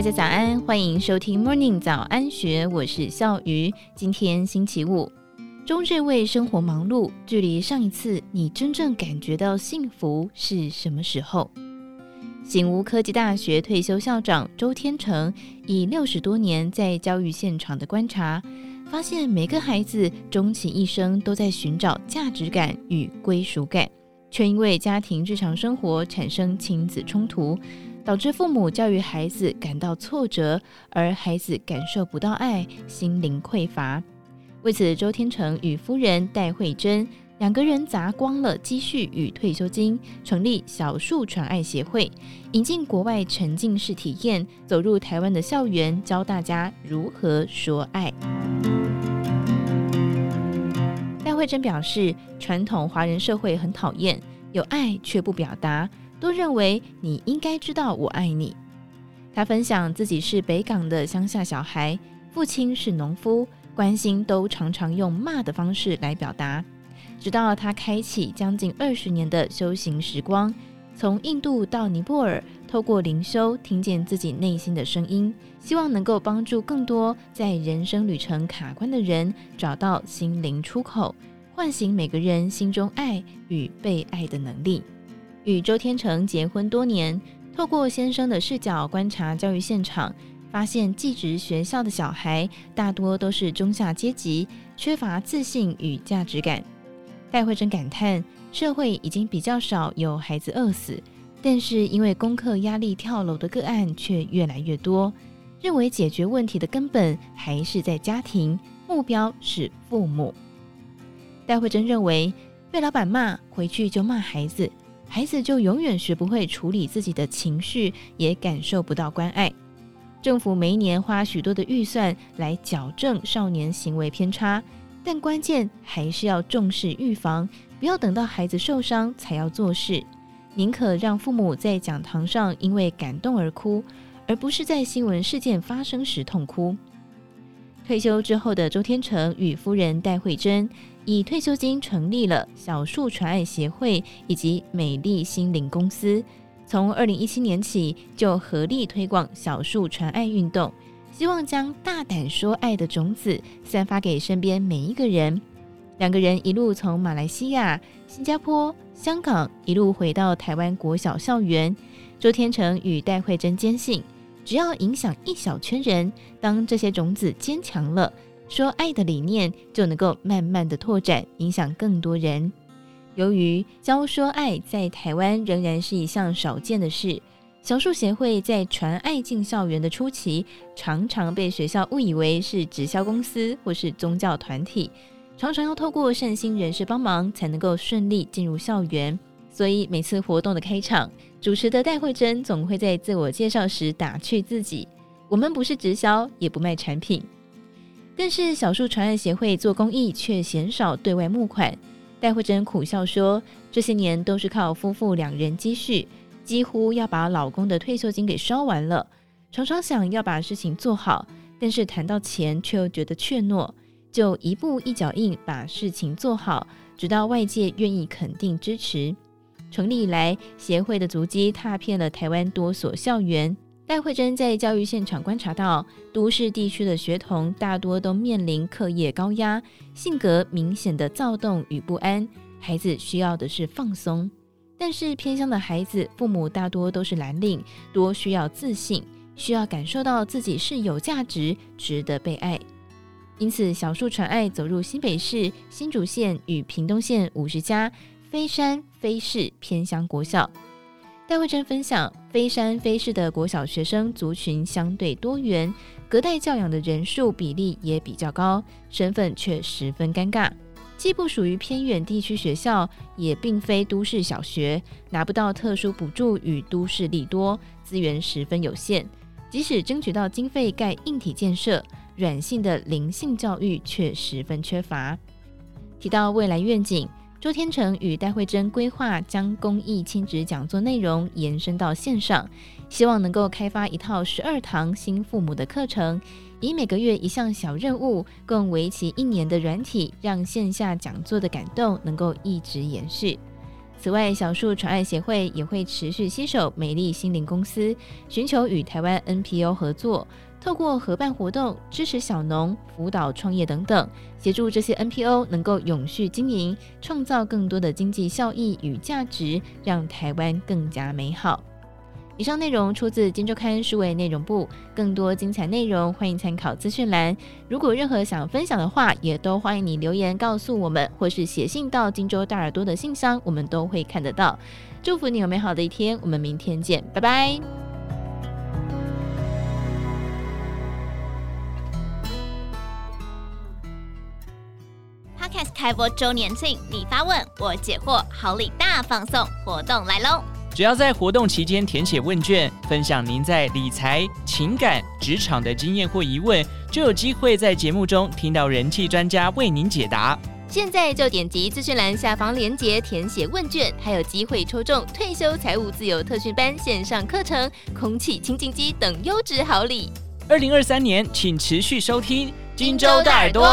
大家早安，欢迎收听 Morning 早安学，我是笑鱼。今天星期五，终日为生活忙碌，距离上一次你真正感觉到幸福是什么时候？醒吾科技大学退休校长周天成以六十多年在教育现场的观察，发现每个孩子终其一生都在寻找价值感与归属感，却因为家庭日常生活产生亲子冲突。导致父母教育孩子感到挫折，而孩子感受不到爱，心灵匮乏。为此，周天成与夫人戴慧珍两个人砸光了积蓄与退休金，成立小树传爱协会，引进国外沉浸式体验，走入台湾的校园，教大家如何说爱。戴慧珍表示，传统华人社会很讨厌有爱却不表达。都认为你应该知道我爱你。他分享自己是北港的乡下小孩，父亲是农夫，关心都常常用骂的方式来表达。直到他开启将近二十年的修行时光，从印度到尼泊尔，透过灵修听见自己内心的声音，希望能够帮助更多在人生旅程卡关的人找到心灵出口，唤醒每个人心中爱与被爱的能力。与周天成结婚多年，透过先生的视角观察教育现场，发现寄职学校的小孩大多都是中下阶级，缺乏自信与价值感。戴慧珍感叹，社会已经比较少有孩子饿死，但是因为功课压力跳楼的个案却越来越多。认为解决问题的根本还是在家庭，目标是父母。戴慧珍认为，被老板骂回去就骂孩子。孩子就永远学不会处理自己的情绪，也感受不到关爱。政府每一年花许多的预算来矫正少年行为偏差，但关键还是要重视预防，不要等到孩子受伤才要做事。宁可让父母在讲堂上因为感动而哭，而不是在新闻事件发生时痛哭。退休之后的周天成与夫人戴慧珍，以退休金成立了小树传爱协会以及美丽心灵公司，从二零一七年起就合力推广小树传爱运动，希望将大胆说爱的种子散发给身边每一个人。两个人一路从马来西亚、新加坡、香港一路回到台湾国小校园。周天成与戴慧珍坚信，只要影响一小圈人，当这些种子坚强了。说爱的理念就能够慢慢的拓展，影响更多人。由于教说爱在台湾仍然是一项少见的事，小树协会在传爱进校园的初期，常常被学校误以为是直销公司或是宗教团体，常常要透过善心人士帮忙才能够顺利进入校园。所以每次活动的开场，主持的戴慧珍总会在自我介绍时打趣自己：“我们不是直销，也不卖产品。”但是小树传爱协会做公益却鲜少对外募款，戴慧珍苦笑说：“这些年都是靠夫妇两人积蓄，几乎要把老公的退休金给烧完了。常常想要把事情做好，但是谈到钱却又觉得怯懦，就一步一脚印把事情做好，直到外界愿意肯定支持。成立以来，协会的足迹踏遍了台湾多所校园。”戴慧珍在教育现场观察到，都市地区的学童大多都面临课业高压，性格明显的躁动与不安。孩子需要的是放松，但是偏乡的孩子，父母大多都是蓝领，多需要自信，需要感受到自己是有价值、值得被爱。因此，小树传爱走入新北市、新竹县与屏东县五十家非山非市偏乡国小。戴慧珍分享，非山非市的国小学生族群相对多元，隔代教养的人数比例也比较高，身份却十分尴尬，既不属于偏远地区学校，也并非都市小学，拿不到特殊补助与都市利多，资源十分有限。即使争取到经费盖硬体建设，软性的灵性教育却十分缺乏。提到未来愿景。周天成与戴慧珍规划将公益亲职讲座内容延伸到线上，希望能够开发一套十二堂新父母的课程，以每个月一项小任务，共为期一年的软体，让线下讲座的感动能够一直延续。此外，小树传爱协会也会持续携手美丽心灵公司，寻求与台湾 NPO 合作，透过合办活动、支持小农、辅导创业等等，协助这些 NPO 能够永续经营，创造更多的经济效益与价值，让台湾更加美好。以上内容出自《金周刊》数位内容部，更多精彩内容欢迎参考资讯栏。如果任何想分享的话，也都欢迎你留言告诉我们，或是写信到荆州大耳朵的信箱，我们都会看得到。祝福你有美好的一天，我们明天见，拜拜。Podcast 开播周年庆，你发问，我解惑，好礼大放送，活动来喽！只要在活动期间填写问卷，分享您在理财、情感、职场的经验或疑问，就有机会在节目中听到人气专家为您解答。现在就点击资讯栏下方链接填写问卷，还有机会抽中退休财务自由特训班线上课程、空气清净机等优质好礼。二零二三年，请持续收听《荆州大耳朵》。